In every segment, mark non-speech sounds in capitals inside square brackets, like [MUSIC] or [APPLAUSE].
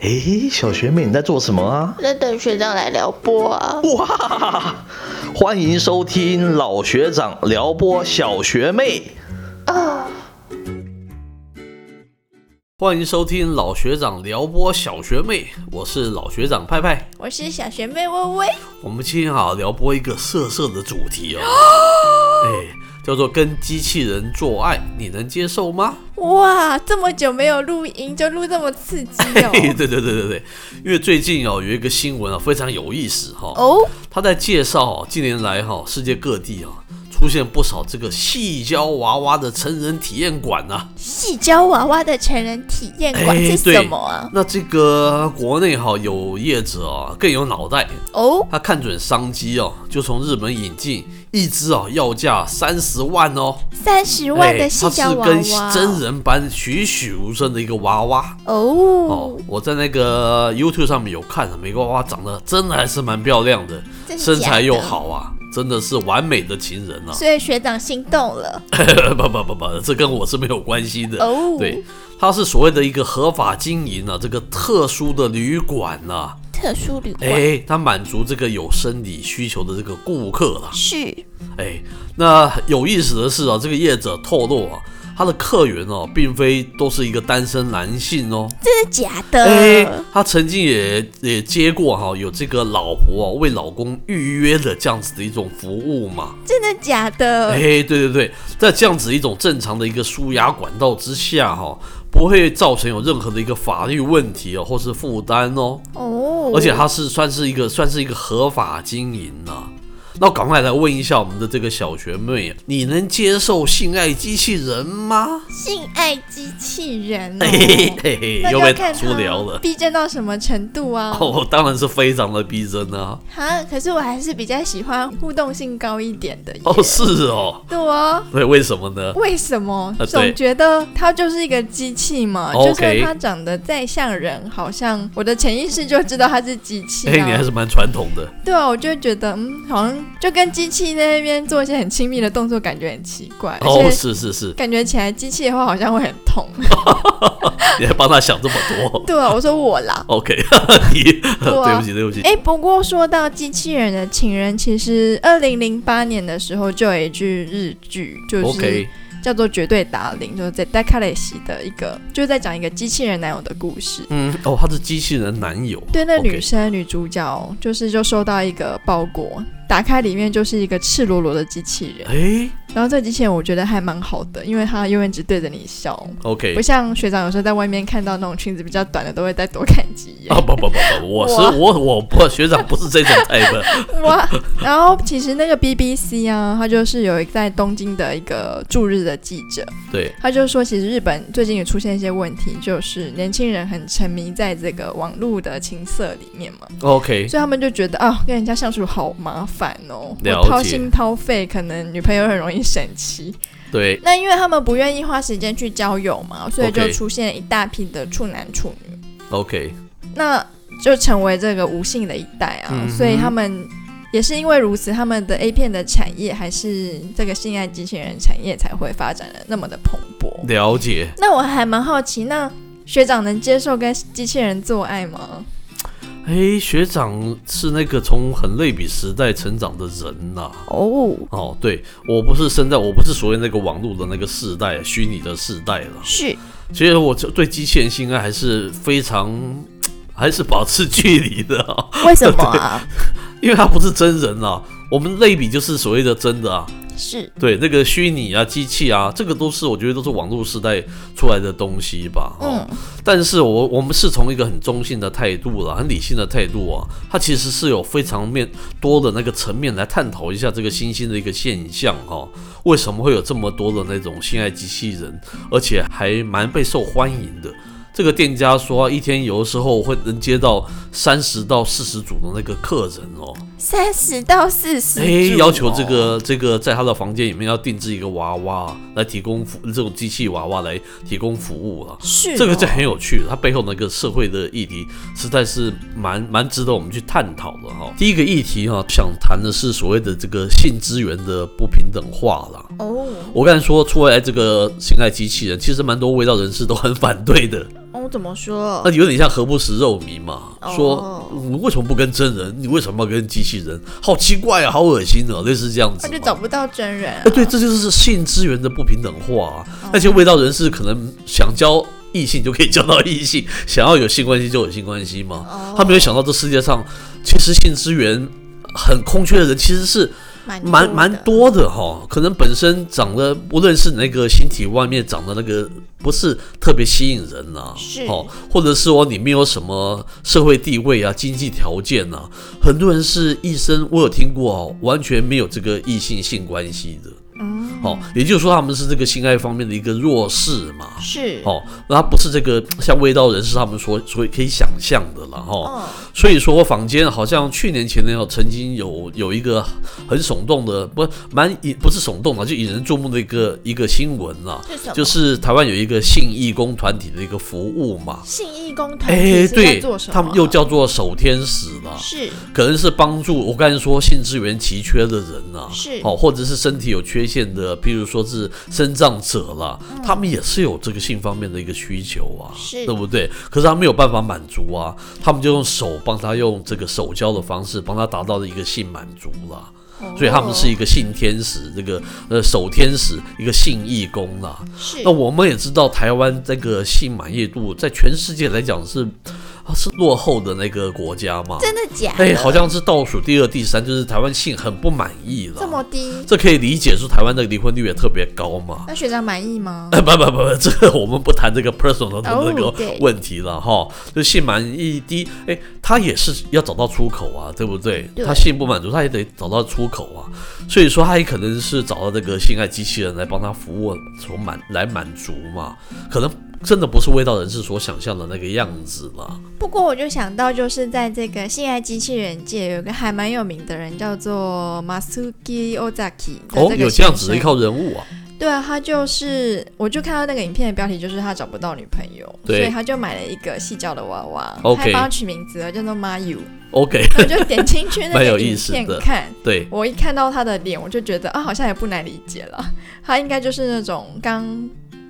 诶，小学妹你在做什么啊？在等学长来撩拨啊！哇，欢迎收听老学长撩拨小学妹。啊，欢迎收听老学长撩拨小学妹，我是老学长派派。我是小学妹微微。我们今天好撩拨一个色色的主题哦，[GASPS] 哎，叫做跟机器人做爱，你能接受吗？哇，这么久没有录音，就录这么刺激哦！[LAUGHS] 对对对对对，因为最近哦有一个新闻啊非常有意思哈、哦，他在介绍哦近年来哈、世界各地啊出现不少这个细胶娃娃的成人体验馆呐、细胶娃娃的成人体验馆哎是什么啊？那这个国内哈、有业者啊更有脑袋，哦，他看准商机哦，就从日本引进一只啊要价三十万哦，三十万的细它胶娃是跟娃，真人般栩栩如生的一个娃娃。哦。哦，。我在那个 YouTube 上面有看，每个娃娃长得真的还是蛮漂亮的，的？身材又好啊，真的是完美的情人啊！所以学长心动了 [LAUGHS] 不不不不，这跟我是没有关系的。哦。对，他是所谓的一个合法经营啊，这个特殊的旅馆呐、特殊旅馆、哎，它满足这个有生理需求的这个顾客了。是哎，那有意思的是啊，这个业者透露啊，他的客源哦，并非都是一个单身男性哦。真的假的？哎，他曾经也也接过哈、有这个老婆哦为老公预约的这样子的一种服务嘛。真的假的？哎，对对对，在这样子一种正常的一个输压管道之下哈、不会造成有任何的一个法律问题哦，或是负担哦。哦，而且它是算是一个算是一个合法经营呐、那我赶快来问一下我们的这个小学妹，你能接受性爱机器人吗？性爱机器人、哦，嘿嘿嘿嘿，那又被看它出聊了。逼真到什么程度啊？[LAUGHS] 哦，当然是非常的逼真啊！哈，可是我还是比较喜欢互动性高一点的。哦，是哦，对啊。对，为什么呢？为什么总觉得它就是一个机器嘛就算它长得再像人，好像我的潜意识就知道它是机器哎，你还啊。是蛮传统的。对啊，我就会觉得，嗯，好像就跟机器在那边做一些很亲密的动作，感觉很奇怪，而哦，且是是是，感觉起来机器的话好像会很痛。[LAUGHS] 你还帮他想这么多。对啊，我说我啦。[LAUGHS] OK，[LAUGHS] 你对啊不起对不起。哎，不过说到机器人的情人，其实二零零八年的时候就有一句日剧，就是叫做《绝对达令》，就是在戴卡雷西的一个，就是在讲一个机器人男友的故事。嗯，哦，他是机器人男友。对，那女生女主角就是就收到一个包裹，打开里面就是一个赤裸裸的机器人。哎然后这个机器人我觉得还蛮好的，因为它永远只对着你笑，，OK 不。像学长有时候在外面看到那种裙子比较短的，都会再多看几眼。啊不不不不，我是我我不学长不是这种 type。[LAUGHS] 哇！然后其实那个 BBC 啊，它就是有一个在东京的一个驻日的记者，对，他就说，其实日本最近也出现一些问题，就是年轻人很沉迷在这个网络的情色里面嘛，OK，所以他们就觉得啊，跟人家相处好麻烦哦，了解我掏心掏肺，可能女朋友很容易生气。对，那因为他们不愿意花时间去交友嘛，所以就出现一大批的处男处女，OK，那就成为这个无性的一代啊，嗯所以他们。也是因为如此，他们的 A 片的产业还是这个性爱机器人产业才会发展的那么的蓬勃。了解。那我还蛮好奇，那学长能接受跟机器人做爱吗？哎，学长是那个从很类比时代成长的人呐、哦，哦，对我不是生在，我不是所谓那个网络的那个世代，虚拟的世代了。是其实我这对机器人性爱还是非常，[TSK] 还是保持距离的、啊，为什么啊？[LAUGHS] 因为它不是真人啊。我们类比就是所谓的真的啊，是对那个虚拟啊、机器啊，这个都是我觉得都是网络时代出来的东西吧。哦，嗯但是我我们是从一个很中性的态度啦，很理性的态度啊，它其实是有非常面多的那个层面来探讨一下这个新兴的一个现象哈、为什么会有这么多的那种性爱机器人，而且还蛮被受欢迎的。这个店家说，一天有的时候会能接到三十到四十组的那个客人哦，三十到四十，哎，要求这个这个在他的房间里面要定制一个娃娃来提供服这种机器娃娃来提供服务了。是这个就哦很有趣，它背后那个社会的议题实在是蛮蛮值得我们去探讨的哈。第一个议题哈，想谈的是所谓的这个性资源的不平等化啦。哦，我刚才说出来这个性爱机器人，其实蛮多味道人士都很反对的。哦，怎么说那？有点像何不食肉糜嘛，哦说你为什么不跟真人？你为什么要跟机器人？好奇怪啊，好恶心啊，类似这样子嘛。他就找不到真人。对，这就是性资源的不平等化、那些味道人士可能想交异性就可以交到异性，想要有性关系就有性关系嘛。哦他没有想到这世界上其实性资源很空缺的人其实是蛮蛮蛮多的哈。可能本身长得无论是那个形体外面长得那个不是特别吸引人呐、是哦，或者是说你没有什么社会地位啊、经济条件啊，很多人是一生我有听过哦，完全没有这个异性性关系的。嗯，哦，也就是说他们是这个性爱方面的一个弱势嘛。是哦，那他不是这个像味道人士他们所所以可以想象的了哈。哦，所以说坊间好像去年前年有曾经有有一个很耸动的，不蛮引不是耸动的，就引人注目的一个一个新闻啊？就是台湾有一个性义工团体的一个服务嘛。性义工团哎，体哎对？他们又叫做守天使了，是可能是帮助我刚才说性资源奇缺的人啊，是哦、或者是身体有缺陷的，譬如说是生障者啦，他们也是有这个性方面的一个需求啊，对不对？可是他没有办法满足啊，他们就用手帮他用这个手交的方式帮他达到了一个性满足啦。所以他们是一个性天使，这个呃守天使，一个性义工啦。是那我们也知道，台湾这个性满意度在全世界来讲是啊是落后的那个国家吗。真的假的？哎，好像是倒数第二、第三，就是台湾性很不满意了。这么低？这可以理解，说台湾的离婚率也特别高嘛。那学长满意吗？哎，不不不不，这个我们不谈这个 personal 的哦那个问题了哈。就性满意低，哎，他也是要找到出口啊，对不对？对他性不满足，他也得找到出口啊。所以说，他也可能是找到这个性爱机器人来帮他服务，从满来满足嘛。可能真的不是味道人士所想象的那个样子了。不过我就想到，就是在这个性爱机器人界有个还蛮有名的人，叫做 Masuki Ozaki 的哦，个有这样子的一号人物啊。对啊，他就是，我就看到那个影片的标题就是他找不到女朋友，所以他就买了一个细胶的娃娃 OK 还帮他取名字了，叫做 Mayu。OK，我就点进去那个 [LAUGHS] 影片看，对，我一看到他的脸，我就觉得啊，好像也不难理解了，他应该就是那种刚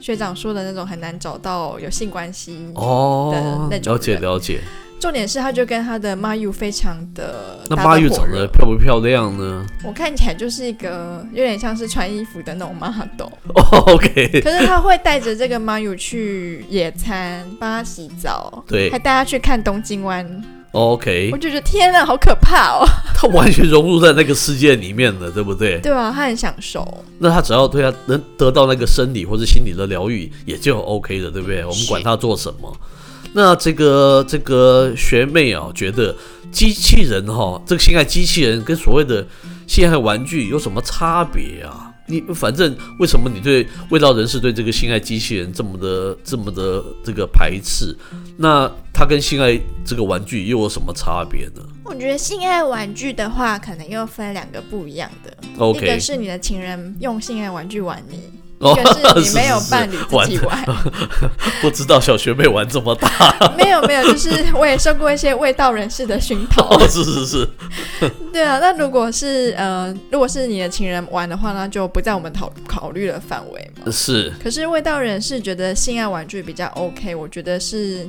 学长说的那种很难找到有性关系。哦的那，种了解了解。重点是，他就跟他的 Mayu 非常的那搭妈玉长得漂不漂亮呢？我看起来就是一个有点像是穿衣服的那种 model。[LAUGHS] 哦，OK，可是他会带着这个 Mayu 去野餐，帮他洗澡，对还带他去看东京湾。，OK，我就觉得天哪，好可怕哦！[LAUGHS] 他完全融入在那个世界里面了，对不对？对啊，他很享受。那他只要对他能得到那个生理或者心理的疗愈，也就 OK 的，对不对？我们管他做什么。那这个这个学妹啊，觉得机器人哈、这个性爱机器人跟所谓的性爱玩具有什么差别啊？你反正为什么你对味道人士对这个性爱机器人这么的这么的这个排斥？那它跟性爱这个玩具又有什么差别呢我觉得性爱玩具的话，可能又分两个不一样的。一个是你的情人用性爱玩具玩你，哦一个是你没有伴侣自己玩。[LAUGHS] 不知道小学妹玩这么大 [LAUGHS] 没有没有，就是我也受过一些味道人士的熏陶。哦，是是是，[LAUGHS] 对啊，那如果是呃，如果是你的情人玩的话，那就不在我们考考虑的范围嘛。是可是味道人士觉得性爱玩具比较 OK，我觉得是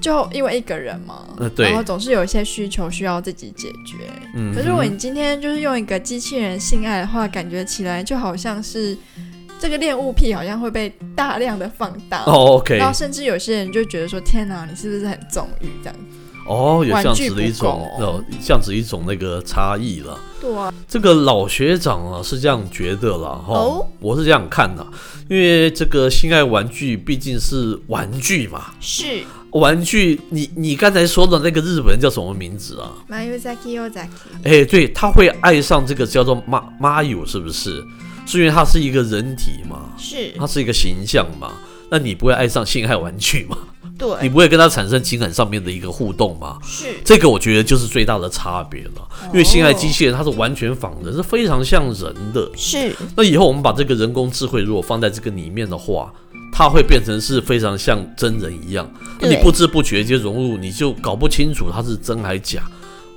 就因为一个人嘛，呃对然后总是有一些需求需要自己解决。嗯可是如果你今天就是用一个机器人性爱的话，感觉起来就好像是这个恋物癖好像会被大量的放大。哦，OK，然后甚至有些人就觉得说：“天哪，你是不是很纵欲这样子哦，有这样子的一种哦，这样子一种那个差异了。？”对啊，这个老学长啊是这样觉得了哈，哦我是这样看的，因为这个性爱玩具毕竟是玩具嘛，是玩具你你刚才说的那个日本人叫什么名字啊？Mayuzaki Yozaki，哎，对，他会爱上这个叫做妈妈友，是不是？是因为它是一个人体嘛，是它是一个形象嘛，那你不会爱上性爱玩具吗？[LAUGHS] 你，不会跟他产生情感上面的一个互动吗？是这个我觉得就是最大的差别了，因为性爱机器人它是完全仿人，是非常像人的。是那以后我们把这个人工智慧如果放在这个里面的话，它会变成是非常像真人一样，那你不知不觉就融入，你就搞不清楚它是真还假。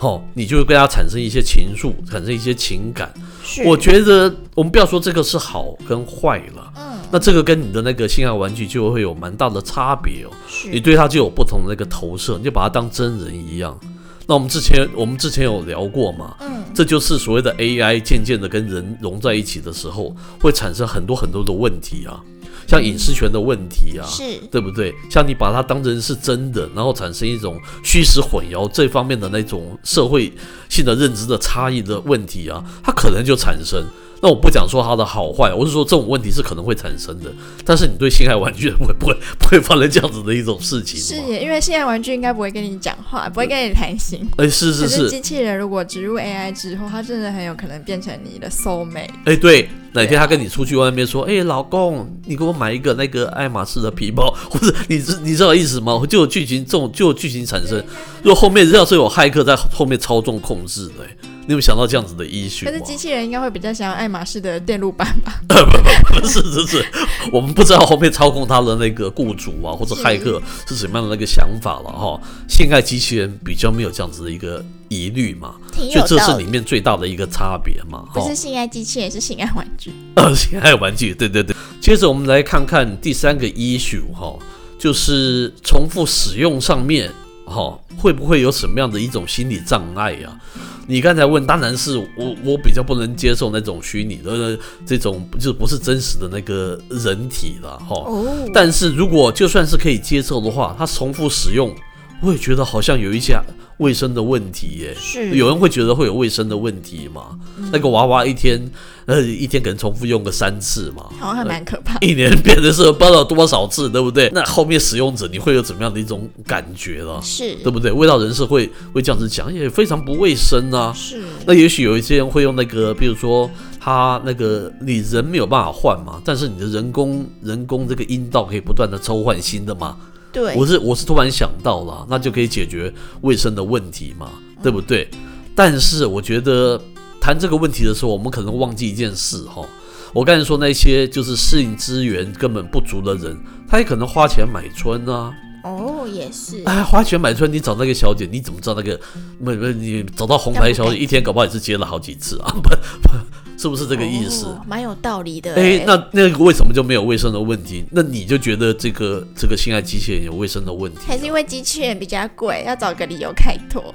哦，你就会跟他产生一些情愫，产生一些情感。是，我觉得我们不要说这个是好跟坏了，嗯那这个跟你的那个性爱玩具就会有蛮大的差别哦。你对它就有不同的那个投射，你就把它当真人一样。那我们之前我们之前有聊过嘛，嗯，这就是所谓的 AI 渐渐的跟人融在一起的时候，会产生很多很多的问题啊，像隐私权的问题啊，是对不对？像你把它当成是真的，然后产生一种虚实混淆这方面的那种社会性的认知的差异的问题啊，它可能就产生。那我不讲说它的好坏，我是说这种问题是可能会产生的。但是你对性爱玩具 [LAUGHS] 不会不会不会发生这样子的一种事情？是耶，因为性爱玩具应该不会跟你讲话，不会跟你谈心。哎，是是是是，机器人如果植入 AI 之后，它真的很有可能变成你的 soul mate。哎，对，哪天他跟你出去外面说，哎，老公，你给我买一个那个爱马仕的皮包，或者你知你知道意思吗？就有剧情这种就有剧情产生。如果后面要是有骇客在后面操纵控制的，哎你有没有想到这样子的依据吗？可是机器人应该会比较想要爱马仕的电路板吧？呃不不不是，是是，[LAUGHS] 我们不知道后面操控他的那个雇主啊，或者骇客是什么样的那个想法了哈。性爱机器人比较没有这样子的一个疑虑嘛，挺所以这是里面最大的一个差别嘛。不是。性爱机器人，是性爱玩具。呃，性爱玩具，对对对。接着我们来看看第三个 issue 哈，就是重复使用上面哈，会不会有什么样的一种心理障碍呀、你刚才问，当然是我我比较不能接受那种虚拟的这种，就不是真实的那个人体了哈。哦，但是如果就算是可以接受的话，它重复使用，我也觉得好像有一些卫生的问题耶。是有人会觉得会有卫生的问题嘛？那个娃娃一天，呃，一天可能重复用个三次嘛，好像还蛮可怕。[LAUGHS] 一年变成是不知道多少次，对不对？那后面使用者你会有怎么样的一种感觉了？是对不对？味道人士会会这样子讲，也非常不卫生啊。是，那也许有一些人会用那个，比如说他那个你人没有办法换嘛，但是你的人工人工这个阴道可以不断的抽换新的嘛。对我是我是突然想到了，那就可以解决卫生的问题嘛，对不对？但是我觉得谈这个问题的时候，我们可能忘记一件事哈。我刚才说那些就是适应资源根本不足的人，他也可能花钱买春啊。哦，也是哎，花钱买春，你找那个小姐，你怎么知道那个？没没，你找到红牌小姐，一天搞不好也是接了好几次啊，不不，是不是这个意思？哦蛮有道理的。哎，那那个为什么就没有卫生的问题？那你就觉得这个这个性爱机器人有卫生的问题？还是因为机器人比较贵，要找个理由开脱。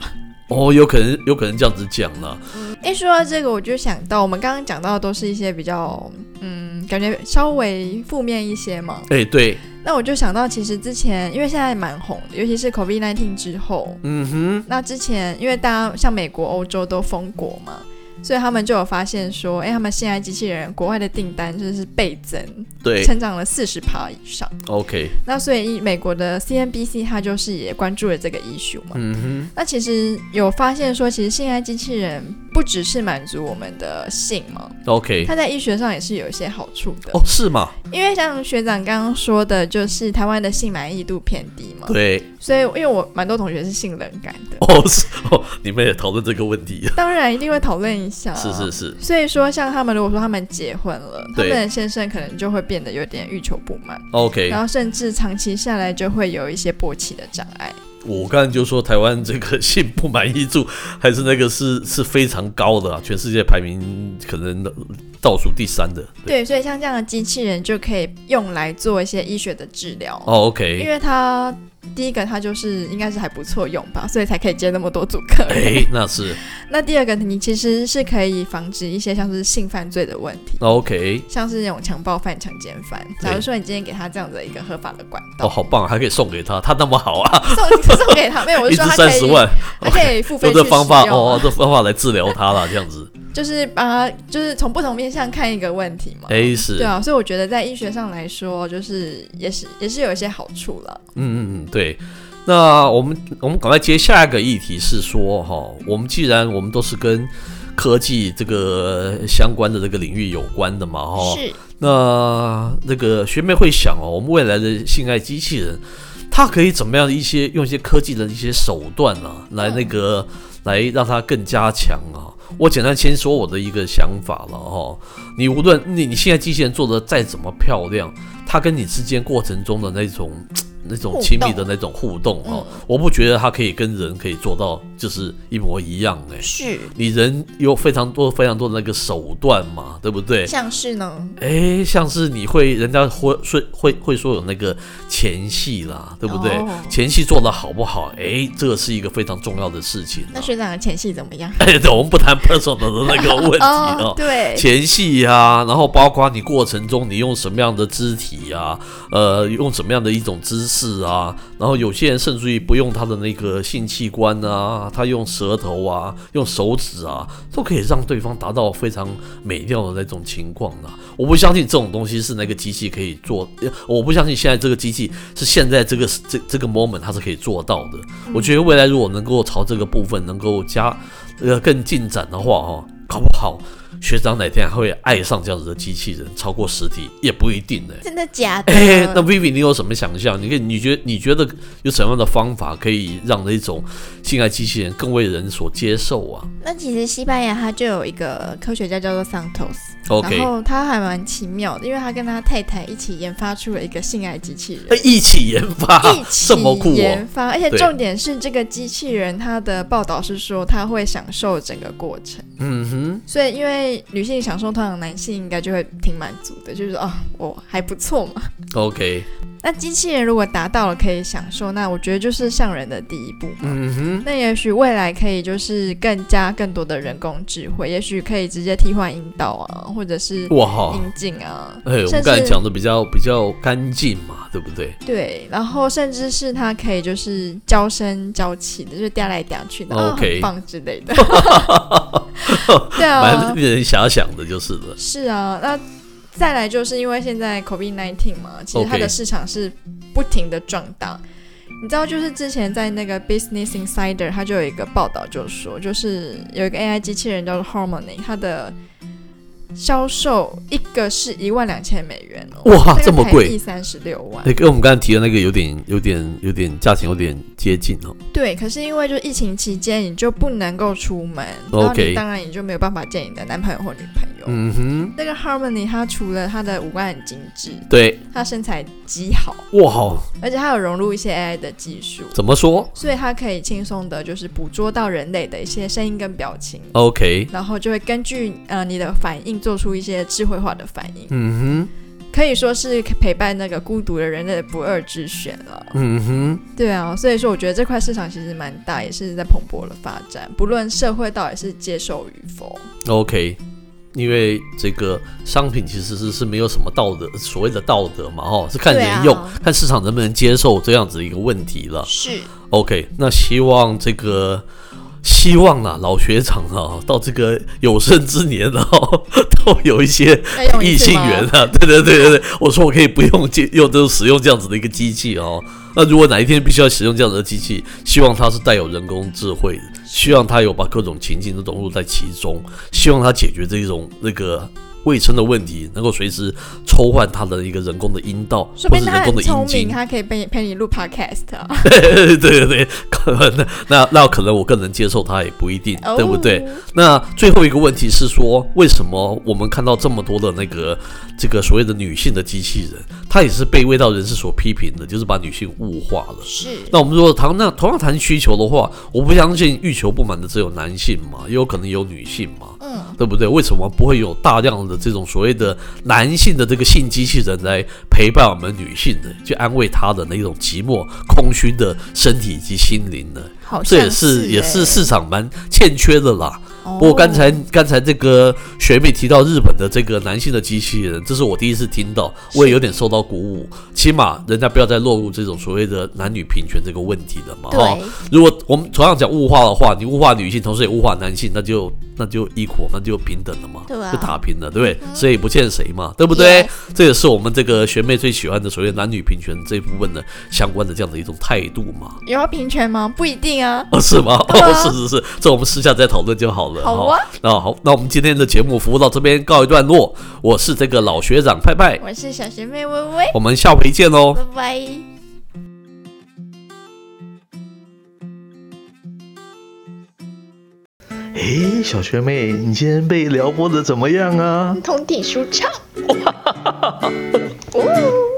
哦，有可能有可能这样子讲了。哎，说到这个，我就想到我们刚刚讲到的都是一些比较，嗯，感觉稍微负面一些嘛。哎，对，那我就想到，其实之前因为现在蛮红的，尤其是 COVID 1 9之后，嗯哼，那之前因为大家像美国、欧洲都封国嘛，所以他们就有发现说，哎，他们现在机器人国外的订单就是倍增，对成长了四十趴以上。，OK，那所以美国的 CNBC 它就是也关注了这个 issue 嘛。嗯哼那其实有发现说，其实性爱机器人不只是满足我们的性嘛，，OK，它在医学上也是有一些好处的。哦，是吗？因为像学长刚刚说的，就是台湾的性满意度偏低嘛，对，所以因为我蛮多同学是性冷感的，哦是哦，你们也讨论这个问题，当然一定会讨论一下。是是。是，所以说，像他们如果说他们结婚了，他们的先生可能就会变得有点欲求不满，OK，然后甚至长期下来就会有一些勃起的障碍。我刚才就说台湾这个性不满意度还是那个是 [LAUGHS] 是非常高的啊，全世界排名可能倒数第三的。对，所以像这样的机器人就可以用来做一些医学的治疗。哦因，OK，因为它第一个它就是应该是还不错用吧，所以才可以接那么多组客。人。哎，[LAUGHS] 那是。那第二个，你其实是可以防止一些像是性犯罪的问题，OK，像是那种强暴犯、强奸犯。假如说你今天给他这样的一个合法的管道。哦，好棒，还可以送给他，他那么好啊，[LAUGHS] 送送给他，没有，我一支是说他可以，三十万，他可以付费去用这方法哦，这方法来治疗他了，这样子，[LAUGHS] 就是把他，就是从不同面向看一个问题嘛。哎是，对啊，所以我觉得在医学上来说，就是也是也是有一些好处了。嗯嗯嗯，对。那我们我们赶快接下一个议题是说哈，我们既然我们都是跟科技这个相关的这个领域有关的嘛哈，是，那那个学妹会想哦，我们未来的性爱机器人，它可以怎么样一些用一些科技的一些手段啊，来那个来让它更加强啊。我简单先说我的一个想法了哈。你无论你你现在机器人做的再怎么漂亮，它跟你之间过程中的那种。[TSK] 那种亲密的那种互动哦，我不觉得它可以跟人可以做到就是一模一样哎。是，你人有非常多非常多的那个手段嘛，对不对？像是呢？哎，像是你会人家会说会会说有那个前戏啦，对不对？前戏做的好不好？哎，这个是一个非常重要的事情。那学长的前戏怎么样？[LAUGHS] 哎，对，我们不谈 personal [LAUGHS] 的那个问题哦。[LAUGHS] 对，前戏呀，然后包括你过程中你用什么样的肢体啊，呃，用什么样的一种姿势。啊，然后有些人甚至于不用他的那个性器官啊，他用舌头啊，用手指啊，都可以让对方达到非常美妙的那种情况的。我不相信这种东西是那个机器可以做，我不相信现在这个机器是现在这个这这个 moment 它是可以做到的。我觉得未来如果能够朝这个部分能够加呃更进展的话，哈，搞不好。学长哪天还会爱上这样子的机器人，超过实体也不一定呢。真的假的？哎，那 Vivi，你有什么想象？你可以，你觉你觉得有什么样的方法可以让那种性爱机器人更为人所接受啊？那其实西班牙它就有一个科学家叫做 Santos。然后他还蛮奇妙的，因为他跟他太太一起研发出了一个性爱机器人，一起研发，一起研发，而且重点是这个机器人，它的报道是说他会享受整个过程，嗯哼，所以因为女性享受，通常男性应该就会挺满足的，就是说哦，我还不错嘛，OK。那机器人如果达到了可以享受，那我觉得就是像人的第一步嘛。嗯哼。那也许未来可以就是更加更多的人工智慧，也许可以直接替换引导啊，或者是哇引进啊。哎，我们刚才讲的比较比较干净嘛，对不对？对，然后甚至是它可以就是娇声娇气的，就是嗲来嗲去的棒之类的。[LAUGHS] 对啊，蛮令人遐想的，就是了。是啊，那。再来就是因为现在 COVID-19 嘛，其实它的市场是不停的壮大。你知道，就是之前在那个 Business Insider，它就有一个报道，就说就是有一个 AI 机器人叫做 Harmony，它的。销售一个是一万两千美元哦，哇，这么贵，三十六万，那跟我们刚才提的那个有点、有点、有点价钱有点接近哦。对，可是因为就疫情期间，你就不能够出门，OK，当然你就没有办法见你的男朋友或女朋友。嗯哼，那个 Harmony 他除了他的五官很精致，对，他身材极好，哇，好，而且他有融入一些 AI 的技术，怎么说？所以他可以轻松的，就是捕捉到人类的一些声音跟表情，OK，然后就会根据呃你的反应。做出一些智慧化的反应，嗯哼，可以说是陪伴那个孤独的人类的不二之选了，嗯哼，对啊，所以说我觉得这块市场其实蛮大，也是在蓬勃的发展，不论社会到底是接受与否，OK，因为这个商品其实是是没有什么道德，所谓的道德嘛，哦，是看人用，看市场能不能接受这样子一个问题了，是，OK，那希望这个。希望啊，老学长啊，到这个有生之年啊，都有一些异性缘啊。[LAUGHS] 对对对对对，我说我可以不用用，都使用这样子的一个机器哦。那如果哪一天必须要使用这样子的机器，希望它是带有人工智慧的，希望它有把各种情境都融入在其中，希望它解决这种那个。卫生的问题，能够随时抽换他的一个人工的阴道，或者人工的阴茎，他可以陪陪你录 podcast。[LAUGHS] 对对对，可能那那可能我更能接受他，也不一定，对不对？那最后一个问题是说，为什么我们看到这么多的那个这个所谓的女性的机器人，它也是被味道人士所批评的，就是把女性物化了。是。那我们如果谈那同样谈需求的话，我不相信欲求不满的只有男性嘛，也有可能有女性嘛，嗯，对不对？为什么不会有大量的？这种所谓的男性的这个性机器人来陪伴我们女性的，去安慰她的那种寂寞、空虚的身体以及心灵呢，这也是也是市场蛮欠缺的啦。不过刚才刚才这个学妹提到日本的这个男性的机器人，这是我第一次听到，我也有点受到鼓舞。起码人家不要再落入这种所谓的男女平权这个问题了嘛。哈，如果我们同样讲物化的话，你物化女性，同时也物化男性，那就那就 equal，那就平等了嘛，就打平了，对不对？谁也不欠谁嘛，对不对？这也是我们这个学妹最喜欢的所谓男女平权这一部分的相关的这样的一种态度嘛。有要平权吗？不一定啊。哦，是吗？哦，是是是，这我们私下再讨论就好了。好啊，那好，那我们今天的节目服务到这边告一段落。我是这个老学长派派，我是小学妹微微，我们下回见喽，拜拜。诶，小学妹，你今天被撩拨的怎么样啊？通体舒畅。[LAUGHS]